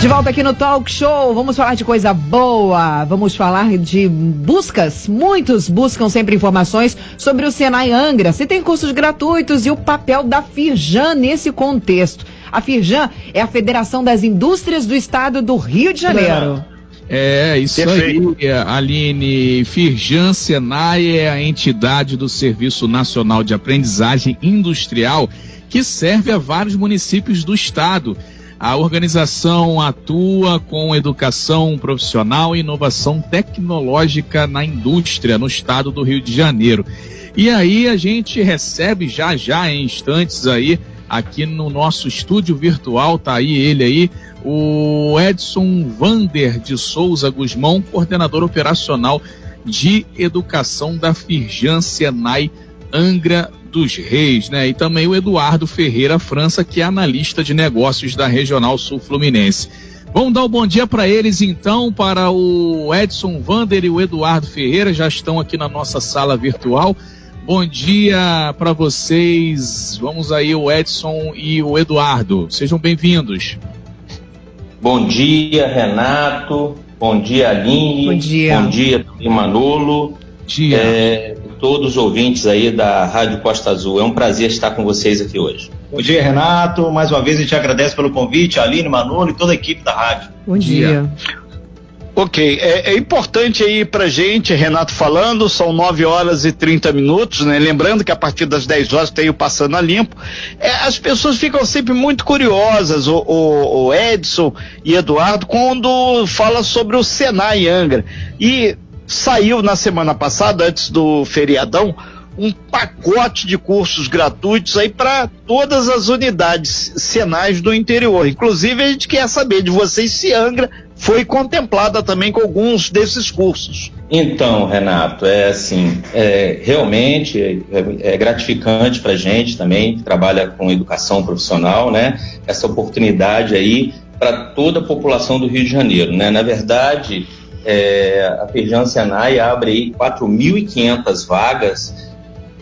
De volta aqui no Talk Show, vamos falar de coisa boa, vamos falar de buscas. Muitos buscam sempre informações sobre o Senai Angra, se tem cursos gratuitos e o papel da Firjan nesse contexto. A Firjan é a Federação das Indústrias do Estado do Rio de Janeiro. É, isso Perfeito. aí, Aline. Firjan Senai é a entidade do Serviço Nacional de Aprendizagem Industrial que serve a vários municípios do estado. A organização atua com educação profissional e inovação tecnológica na indústria no estado do Rio de Janeiro. E aí a gente recebe já já em instantes aí aqui no nosso estúdio virtual, tá aí ele aí, o Edson Vander de Souza Guzmão, coordenador operacional de educação da Firjan Senai Angra dos Reis, né? E também o Eduardo Ferreira França, que é analista de negócios da Regional Sul Fluminense. Vamos dar o um bom dia para eles então, para o Edson Vander e o Eduardo Ferreira, já estão aqui na nossa sala virtual. Bom dia para vocês. Vamos aí, o Edson e o Eduardo. Sejam bem-vindos. Bom dia, Renato. Bom dia, Aline. Bom dia. Bom dia, Manolo. Dia. É, todos os ouvintes aí da Rádio Costa Azul. É um prazer estar com vocês aqui hoje. Bom dia, Renato. Mais uma vez a gente agradece pelo convite, Aline, Manolo e toda a equipe da rádio. Bom dia. Ok, é, é, importante aí pra gente, Renato falando, são 9 horas e 30 minutos, né? Lembrando que a partir das 10 horas tem o Passando a Limpo. É, as pessoas ficam sempre muito curiosas, o, o, o Edson e Eduardo, quando fala sobre o Senai Angra. E saiu na semana passada, antes do feriadão, um pacote de cursos gratuitos aí para todas as unidades senais do interior. Inclusive, a gente quer saber de vocês se Angra foi contemplada também com alguns desses cursos. Então, Renato, é assim, é, realmente é, é gratificante para a gente também, que trabalha com educação profissional, né? Essa oportunidade aí para toda a população do Rio de Janeiro, né? Na verdade, é, a Feijão Senai abre aí 4.500 vagas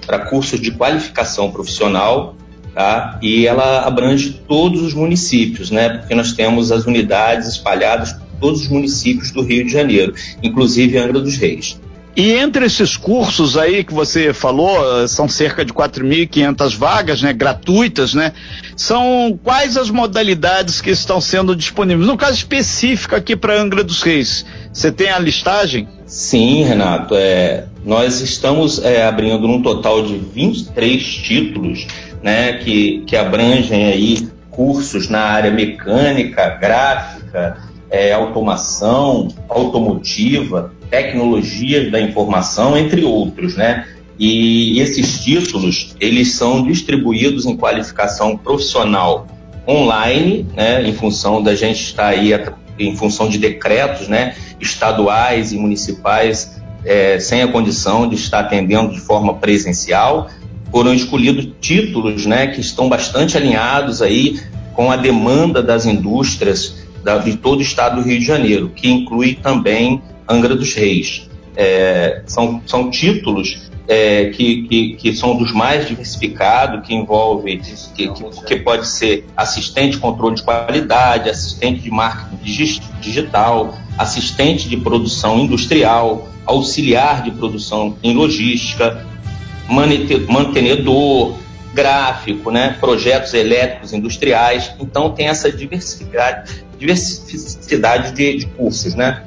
para cursos de qualificação profissional, tá? E ela abrange todos os municípios, né? Porque nós temos as unidades espalhadas por todos os municípios do Rio de Janeiro, inclusive Angra dos Reis. E entre esses cursos aí que você falou, são cerca de 4.500 vagas, né, gratuitas, né? São quais as modalidades que estão sendo disponíveis? No caso específico aqui para Angra dos Reis, você tem a listagem? Sim, Renato. É, nós estamos é, abrindo um total de 23 títulos, né, que, que abrangem aí cursos na área mecânica, gráfica, é, automação, automotiva, tecnologia da informação, entre outros, né? E esses títulos, eles são distribuídos em qualificação profissional online, né, em função da gente estar aí em função de decretos, né, estaduais e municipais é, sem a condição de estar atendendo de forma presencial, foram escolhidos títulos, né, que estão bastante alinhados aí com a demanda das indústrias da, de todo o estado do Rio de Janeiro, que inclui também Angra dos Reis. É, são, são títulos é, que, que, que, são dos mais diversificados, que envolve, que, que, pode ser assistente de controle de qualidade, assistente de marketing digital, assistente de produção industrial, auxiliar de produção em logística, mantenedor, gráfico, né, projetos elétricos industriais. Então tem essa diversidade, diversidade de, de cursos, né?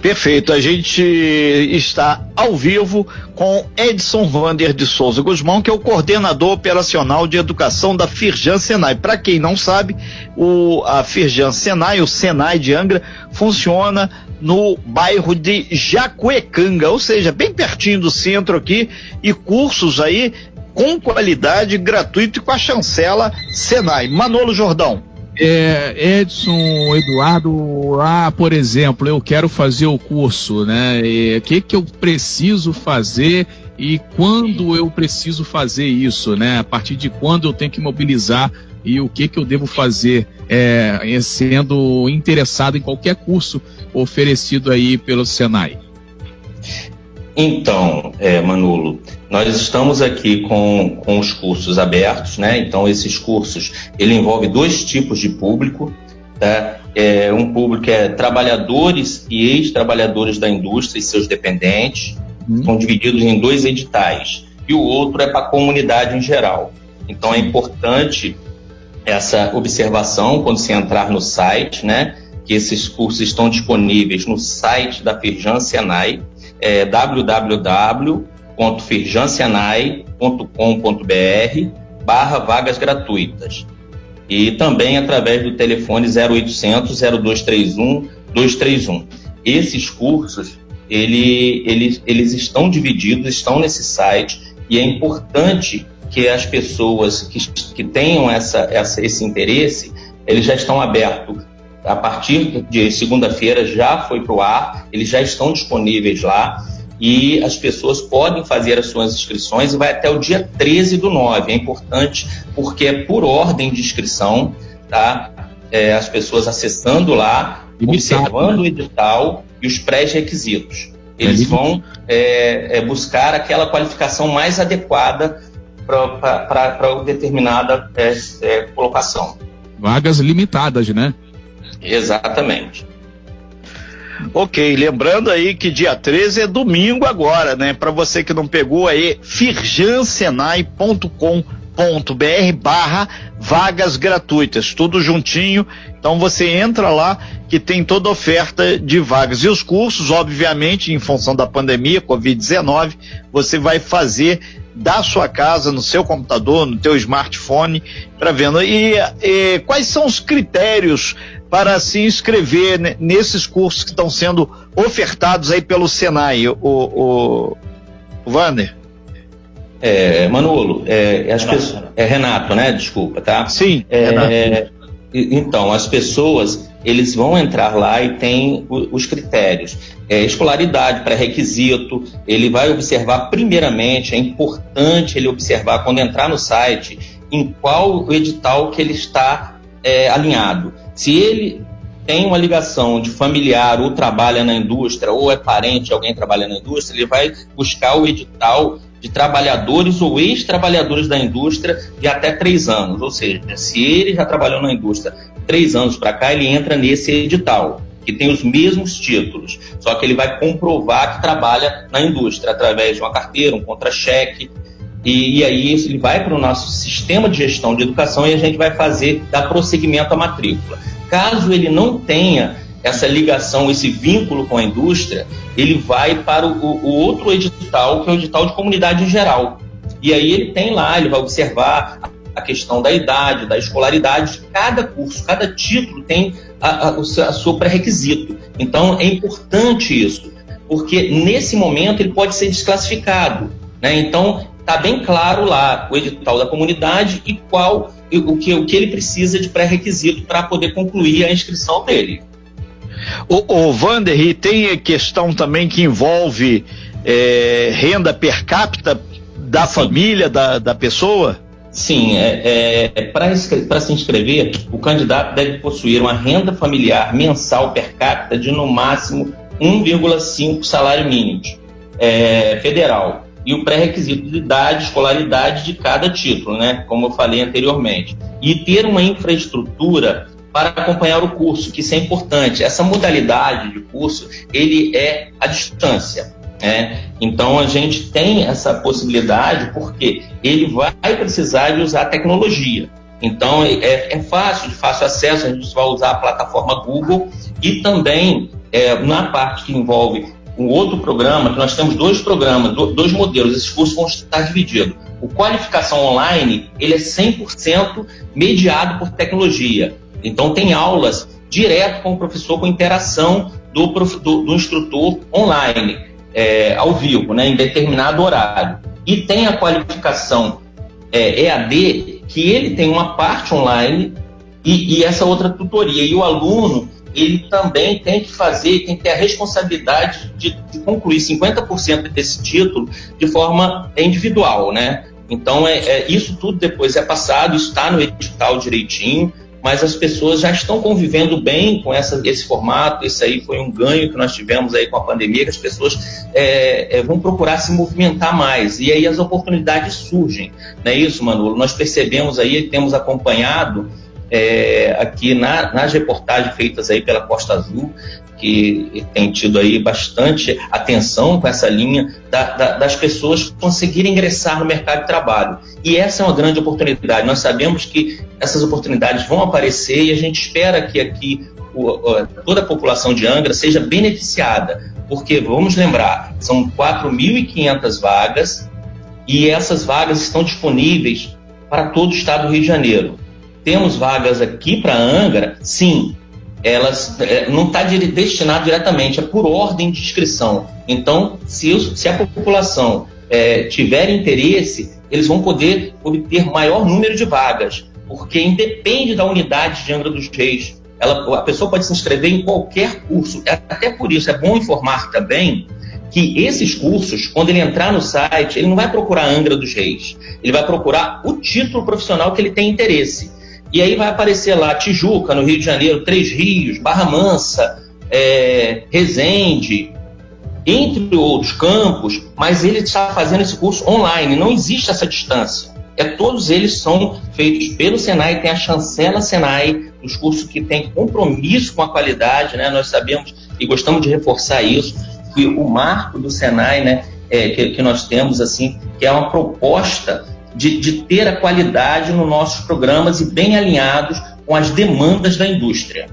Perfeito, a gente está ao vivo com Edson Vander de Souza Guzmão, que é o coordenador operacional de educação da Firjan Senai. Para quem não sabe, o, a Firjan Senai, o Senai de Angra, funciona no bairro de Jacuecanga, ou seja, bem pertinho do centro aqui, e cursos aí com qualidade, gratuito e com a chancela Senai. Manolo Jordão é, Edson, Eduardo, ah, por exemplo, eu quero fazer o curso, né? O que que eu preciso fazer e quando eu preciso fazer isso, né? A partir de quando eu tenho que mobilizar e o que que eu devo fazer, é, sendo interessado em qualquer curso oferecido aí pelo Senai. Então, é, Manolo, nós estamos aqui com, com os cursos abertos, né? Então, esses cursos, ele envolve dois tipos de público. tá? é um público que é trabalhadores e ex-trabalhadores da indústria e seus dependentes, uhum. são divididos em dois editais, e o outro é para a comunidade em geral. Então é importante essa observação quando se entrar no site, né? Que esses cursos estão disponíveis no site da Firjan Senai, é www.firjansenai.com.br barra vagas gratuitas e também através do telefone 0800 0231 231. Esses cursos, ele, eles, eles estão divididos, estão nesse site e é importante que as pessoas que, que tenham essa, essa, esse interesse, eles já estão abertos. A partir de segunda-feira já foi para o ar, eles já estão disponíveis lá e as pessoas podem fazer as suas inscrições e vai até o dia 13 do 9. É importante porque é por ordem de inscrição, tá? É, as pessoas acessando lá, observando o edital e os pré-requisitos. Eles vão é, é, buscar aquela qualificação mais adequada para determinada é, é, colocação. Vagas limitadas, né? Exatamente. Ok, lembrando aí que dia 13 é domingo agora, né? Para você que não pegou aí, firjansenai.com.br barra vagas gratuitas, tudo juntinho. Então você entra lá que tem toda oferta de vagas. E os cursos, obviamente, em função da pandemia, Covid-19, você vai fazer da sua casa, no seu computador, no teu smartphone, para vendo. E, e, quais são os critérios para se inscrever nesses cursos que estão sendo ofertados aí pelo Senai, o, o, o Wander? É, Manolo, é, as Renato. Pessoas, é Renato, né? Desculpa, tá? Sim. É, então, as pessoas eles vão entrar lá e tem os critérios. É, escolaridade, pré-requisito, ele vai observar primeiramente, é importante ele observar quando entrar no site em qual edital que ele está é, alinhado. Se ele tem uma ligação de familiar ou trabalha na indústria ou é parente de alguém que trabalha na indústria, ele vai buscar o edital de trabalhadores ou ex-trabalhadores da indústria de até três anos. Ou seja, se ele já trabalhou na indústria três anos para cá, ele entra nesse edital, que tem os mesmos títulos, só que ele vai comprovar que trabalha na indústria através de uma carteira, um contra-cheque. E, e, aí ele vai para o nosso sistema de gestão de educação e a gente vai fazer, dar prosseguimento à matrícula. Caso ele não tenha essa ligação, esse vínculo com a indústria, ele vai para o, o, outro edital, que é o edital de comunidade em geral. E aí ele tem lá, ele vai observar a questão da idade, da escolaridade, cada curso, cada título tem a, a, o seu pré-requisito. Então é importante isso, porque nesse momento ele pode ser desclassificado. Né? Então está bem claro lá o edital da comunidade e qual o que, o que ele precisa de pré-requisito para poder concluir a inscrição dele. O, o Vander, e tem questão também que envolve é, renda per capita da Sim. família, da, da pessoa? Sim, é, é para se inscrever, o candidato deve possuir uma renda familiar mensal per capita de no máximo 1,5 salário mínimo é, federal e o pré-requisito de idade, escolaridade de cada título, né? Como eu falei anteriormente. E ter uma infraestrutura para acompanhar o curso, que isso é importante. Essa modalidade de curso, ele é à distância. Né? Então a gente tem essa possibilidade porque ele vai precisar de usar tecnologia. Então é, é fácil, de fácil acesso, a gente vai usar a plataforma Google e também é, na parte que envolve um outro programa, que nós temos dois programas, dois modelos, esses cursos vão estar divididos. O qualificação online, ele é 100% mediado por tecnologia. Então tem aulas direto com o professor, com interação do, do, do instrutor online, é, ao vivo, né, em determinado horário. E tem a qualificação é, EAD, que ele tem uma parte online e, e essa outra tutoria. E o aluno, ele também tem que fazer, tem que ter a responsabilidade de, de concluir 50% desse título de forma individual, né? Então, é, é, isso tudo depois é passado, está no edital direitinho, mas as pessoas já estão convivendo bem com essa, esse formato. Esse aí foi um ganho que nós tivemos aí com a pandemia, que as pessoas é, é, vão procurar se movimentar mais. E aí as oportunidades surgem. Não é isso, Manolo? Nós percebemos aí, temos acompanhado é, aqui na, nas reportagens feitas aí pela Costa Azul, que tem tido aí bastante atenção com essa linha da, da, das pessoas conseguirem ingressar no mercado de trabalho. E essa é uma grande oportunidade. Nós sabemos que essas oportunidades vão aparecer e a gente espera que aqui toda a população de Angra seja beneficiada, porque vamos lembrar, são 4.500 vagas e essas vagas estão disponíveis para todo o estado do Rio de Janeiro. Temos vagas aqui para Angra, sim, elas é, não está destinado diretamente, é por ordem de inscrição. Então, se, se a população é, tiver interesse, eles vão poder obter maior número de vagas, porque independe da unidade de Angra dos Reis. Ela, a pessoa pode se inscrever em qualquer curso. Até por isso é bom informar também que esses cursos, quando ele entrar no site, ele não vai procurar Angra dos Reis. Ele vai procurar o título profissional que ele tem interesse. E aí vai aparecer lá Tijuca, no Rio de Janeiro, Três Rios, Barra Mansa, é, Resende, entre outros campos, mas ele está fazendo esse curso online, não existe essa distância. É, todos eles são feitos pelo Senai, tem a chancela Senai, os cursos que têm compromisso com a qualidade, né? Nós sabemos e gostamos de reforçar isso, que o marco do Senai, né, é, que, que nós temos, assim, que é uma proposta de, de ter a qualidade nos nossos programas e bem alinhados com as demandas da indústria.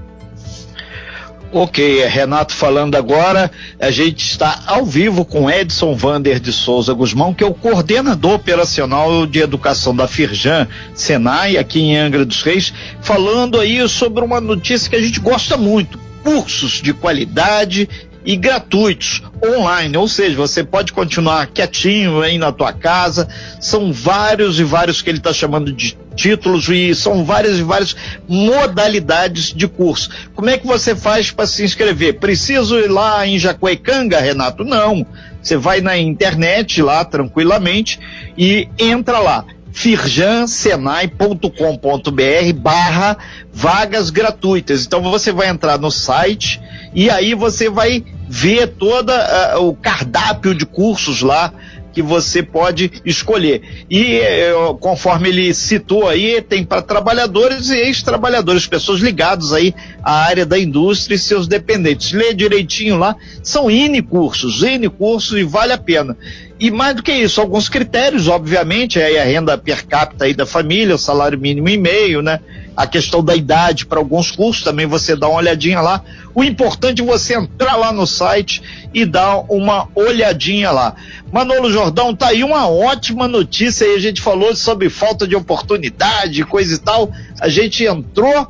Ok, Renato falando agora, a gente está ao vivo com Edson Vander de Souza Guzmão, que é o coordenador operacional de educação da Firjan Senai, aqui em Angra dos Reis, falando aí sobre uma notícia que a gente gosta muito, cursos de qualidade e gratuitos online, ou seja, você pode continuar quietinho aí na tua casa. São vários e vários que ele está chamando de títulos e são várias e várias modalidades de curso. Como é que você faz para se inscrever? Preciso ir lá em Jacuecanga, Renato? Não. Você vai na internet lá tranquilamente e entra lá firjansenai.com.br barra vagas gratuitas. Então você vai entrar no site e aí você vai ver todo uh, o cardápio de cursos lá que você pode escolher. E uh, conforme ele citou aí, tem para trabalhadores e ex-trabalhadores, pessoas ligadas aí à área da indústria e seus dependentes. Lê direitinho lá, são N cursos, N cursos e vale a pena. E mais do que isso, alguns critérios, obviamente, aí a renda per capita aí da família, o salário mínimo e meio, né? A questão da idade para alguns cursos, também você dá uma olhadinha lá. O importante é você entrar lá no site e dar uma olhadinha lá. Manolo Jordão, tá aí uma ótima notícia aí, a gente falou sobre falta de oportunidade, coisa e tal. A gente entrou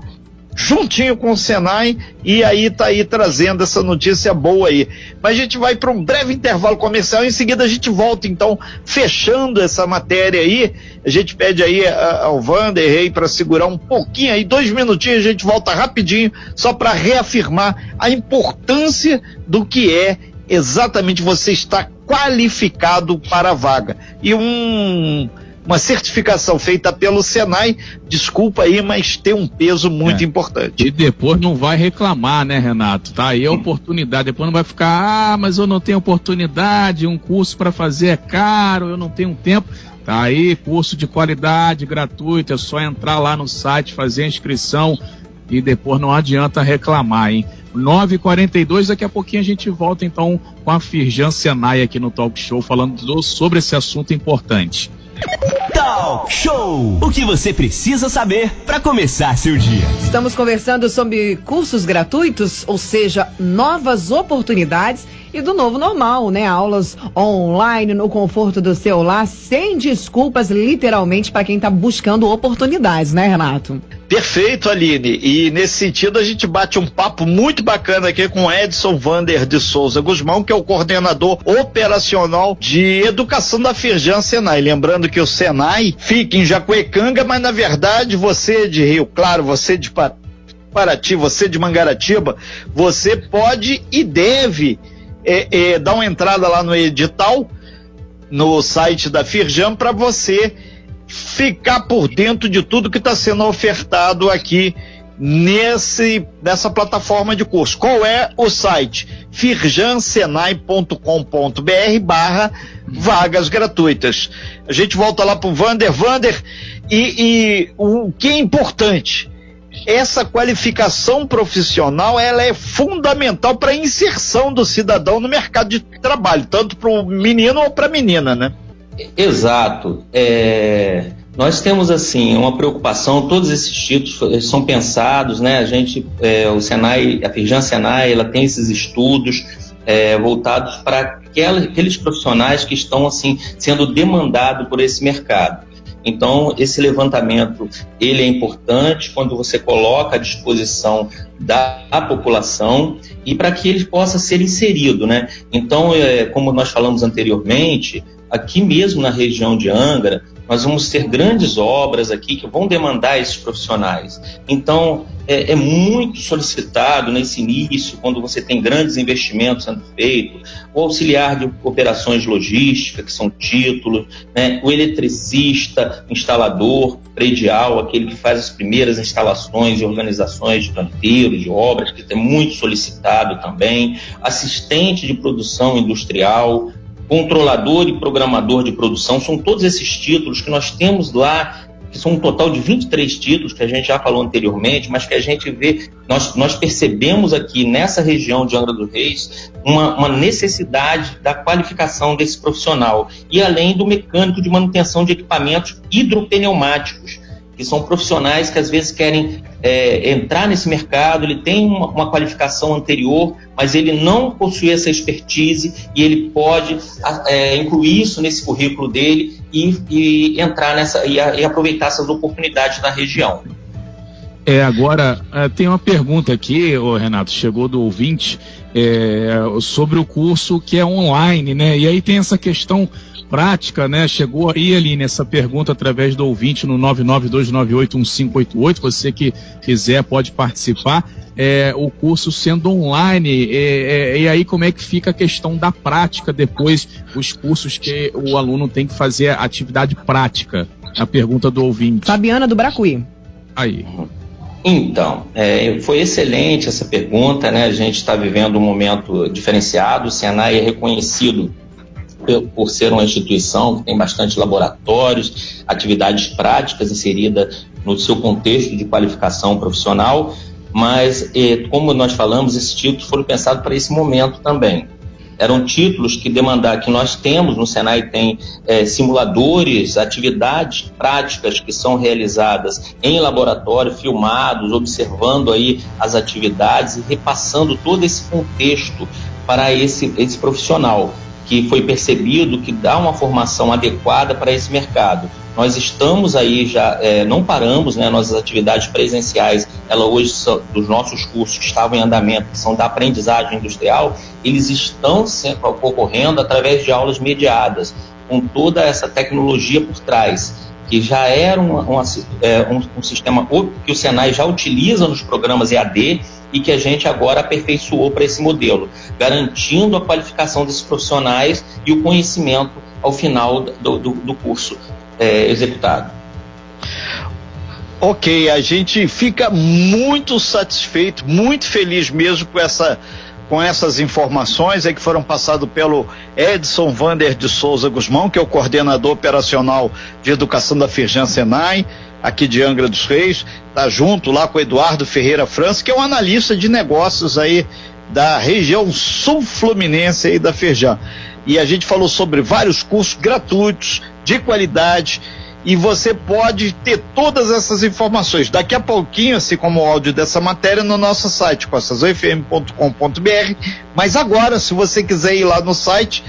juntinho com o Senai e aí tá aí trazendo essa notícia boa aí. Mas a gente vai para um breve intervalo comercial em seguida a gente volta então fechando essa matéria aí. A gente pede aí ao Vanderlei para segurar um pouquinho aí, dois minutinhos, a gente volta rapidinho só para reafirmar a importância do que é exatamente você estar qualificado para a vaga. E um uma certificação feita pelo Senai, desculpa aí, mas tem um peso muito é. importante. E depois não vai reclamar, né, Renato? Tá aí a oportunidade. Depois não vai ficar, ah, mas eu não tenho oportunidade, um curso para fazer é caro, eu não tenho tempo. Tá aí, curso de qualidade, gratuito, é só entrar lá no site, fazer a inscrição e depois não adianta reclamar, hein? 9h42, daqui a pouquinho a gente volta então com a Firjan Senai aqui no Talk Show falando do, sobre esse assunto importante. Talk Show! O que você precisa saber para começar seu dia. Estamos conversando sobre cursos gratuitos, ou seja, novas oportunidades e do novo normal, né? Aulas online no conforto do celular, sem desculpas, literalmente, para quem está buscando oportunidades, né, Renato? Perfeito, Aline. E nesse sentido a gente bate um papo muito bacana aqui com Edson Vander de Souza Guzmão, que é o coordenador operacional de educação da Firjan Senai. Lembrando que o Senai fica em Jacuecanga, mas na verdade você de Rio Claro, você de Paraty, você de Mangaratiba, você pode e deve é, é, dar uma entrada lá no edital, no site da Firjan, para você ficar por dentro de tudo que está sendo ofertado aqui nesse nessa plataforma de curso. Qual é o site? firjansenai.com.br barra vagas gratuitas. A gente volta lá para o Vander. Vander, e, e o que é importante? Essa qualificação profissional ela é fundamental para a inserção do cidadão no mercado de trabalho, tanto para o menino ou para a menina, né? Exato. É, nós temos assim uma preocupação. Todos esses títulos são pensados, né? A gente, é, o Senai, a Firjan Senai, ela tem esses estudos é, voltados para aqueles profissionais que estão assim sendo demandados por esse mercado. Então, esse levantamento, ele é importante quando você coloca à disposição da população e para que ele possa ser inserido, né? Então, é, como nós falamos anteriormente, aqui mesmo na região de Angra, nós vamos ter grandes obras aqui que vão demandar esses profissionais. Então, é, é, muito solicitado nesse início, quando você tem grandes investimentos sendo feitos, o auxiliar de operações logísticas, que são títulos, né, o eletricista, instalador predial, aquele que faz as primeiras instalações e organizações de canteiros, de obras, que é muito solicitado também, assistente de produção industrial, controlador e programador de produção, são todos esses títulos que nós temos lá, que são um total de 23 títulos, que a gente já falou anteriormente, mas que a gente vê, nós, nós percebemos aqui nessa região de Angra dos Reis uma, uma necessidade da qualificação desse profissional, e além do mecânico de manutenção de equipamentos hidropneumáticos, que são profissionais que às vezes querem é, entrar nesse mercado, ele tem uma, uma, qualificação anterior, mas ele não possui essa expertise e ele pode é, incluir isso nesse currículo dele e, e entrar nessa e, e, aproveitar essas oportunidades na região. É, agora é, tem uma pergunta aqui, ô Renato, chegou do ouvinte é, sobre o curso que é online, né? E aí tem essa questão prática, né? Chegou aí ali nessa pergunta através do ouvinte no 992981588. Você que quiser pode participar. É, o curso sendo online, é, é, e aí como é que fica a questão da prática depois, os cursos que o aluno tem que fazer a atividade prática? A pergunta do ouvinte. Fabiana do Bracuí. Aí. Então, é, foi excelente essa pergunta, né? A gente está vivendo um momento diferenciado, o Senai é reconhecido por ser uma instituição que tem bastante laboratórios, atividades práticas inseridas no seu contexto de qualificação profissional, mas, como nós falamos, esses títulos foram pensados para esse momento também. Eram títulos que demandar que nós temos no Senai tem é, simuladores, atividades práticas que são realizadas em laboratório, filmados, observando aí as atividades e repassando todo esse contexto para esse, esse profissional que foi percebido que dá uma formação adequada para esse mercado. Nós estamos aí já, é, não paramos, né, nossas atividades presenciais, ela hoje são, dos nossos cursos que estavam em andamento, que são da aprendizagem industrial, eles estão ocorrendo através de aulas mediadas, com toda essa tecnologia por trás, que já era uma, uma, é, um, um sistema que o Senai já utiliza nos programas EAD, e que a gente agora aperfeiçoou para esse modelo, garantindo a qualificação desses profissionais e o conhecimento ao final do, do, do curso é, executado. Ok, a gente fica muito satisfeito, muito feliz mesmo com essa com essas informações aí que foram passadas pelo Edson Vander de Souza Guzmão, que é o coordenador operacional de educação da Firjan Senai aqui de Angra dos Reis, tá junto lá com o Eduardo Ferreira França, que é um analista de negócios aí da região sul fluminense aí da Feijão. E a gente falou sobre vários cursos gratuitos, de qualidade, e você pode ter todas essas informações. Daqui a pouquinho, assim como o áudio dessa matéria, no nosso site, costazoifm.com.br. Mas agora, se você quiser ir lá no site,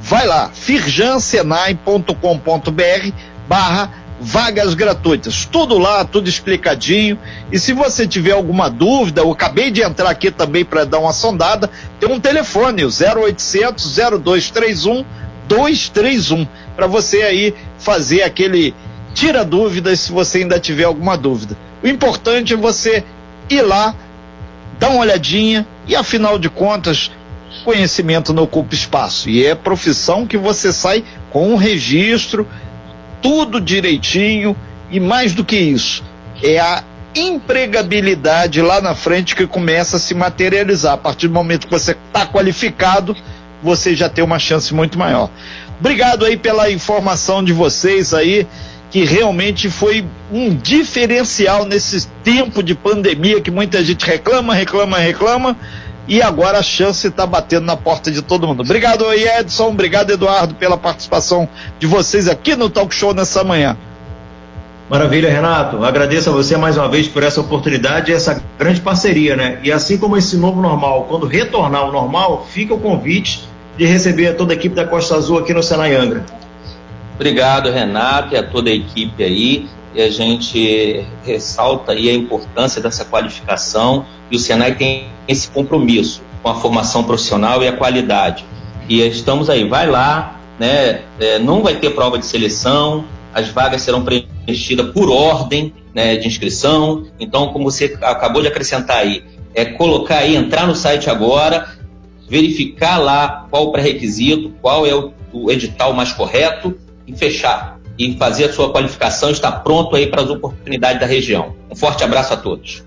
vai lá, firjansenai.com.br barra vagas gratuitas. Tudo lá, tudo explicadinho. E se você tiver alguma dúvida, eu acabei de entrar aqui também para dar uma sondada, tem um telefone, o 0800 0231 231, para você aí fazer aquele tira dúvidas se você ainda tiver alguma dúvida. O importante é você ir lá, dar uma olhadinha e afinal de contas, conhecimento não ocupa espaço. E é profissão que você sai com um registro tudo direitinho e mais do que isso, é a empregabilidade lá na frente que começa a se materializar. A partir do momento que você está qualificado, você já tem uma chance muito maior. Obrigado aí pela informação de vocês aí que realmente foi um diferencial nesse tempo de pandemia que muita gente reclama, reclama, reclama. E agora a chance está batendo na porta de todo mundo. Obrigado aí, Edson. Obrigado, Eduardo, pela participação de vocês aqui no Talk Show nessa manhã. Maravilha, Renato. Agradeço a você mais uma vez por essa oportunidade e essa grande parceria, né? E assim como esse novo normal, quando retornar ao normal, fica o convite de receber toda a equipe da Costa Azul aqui no Senai Angra. Obrigado, Renato, e a toda a equipe aí. E a gente ressalta aí a importância dessa qualificação e o Senai tem esse compromisso com a formação profissional e a qualidade. E estamos aí, vai lá, né? É, não vai ter prova de seleção, as vagas serão preenchidas por ordem né, de inscrição. Então, como você acabou de acrescentar aí, é colocar aí, entrar no site agora, verificar lá qual o pré-requisito, qual é o, o, edital mais correto e fechar. E fazer a sua qualificação, estar pronto aí para as oportunidades da região. Um forte abraço a todos.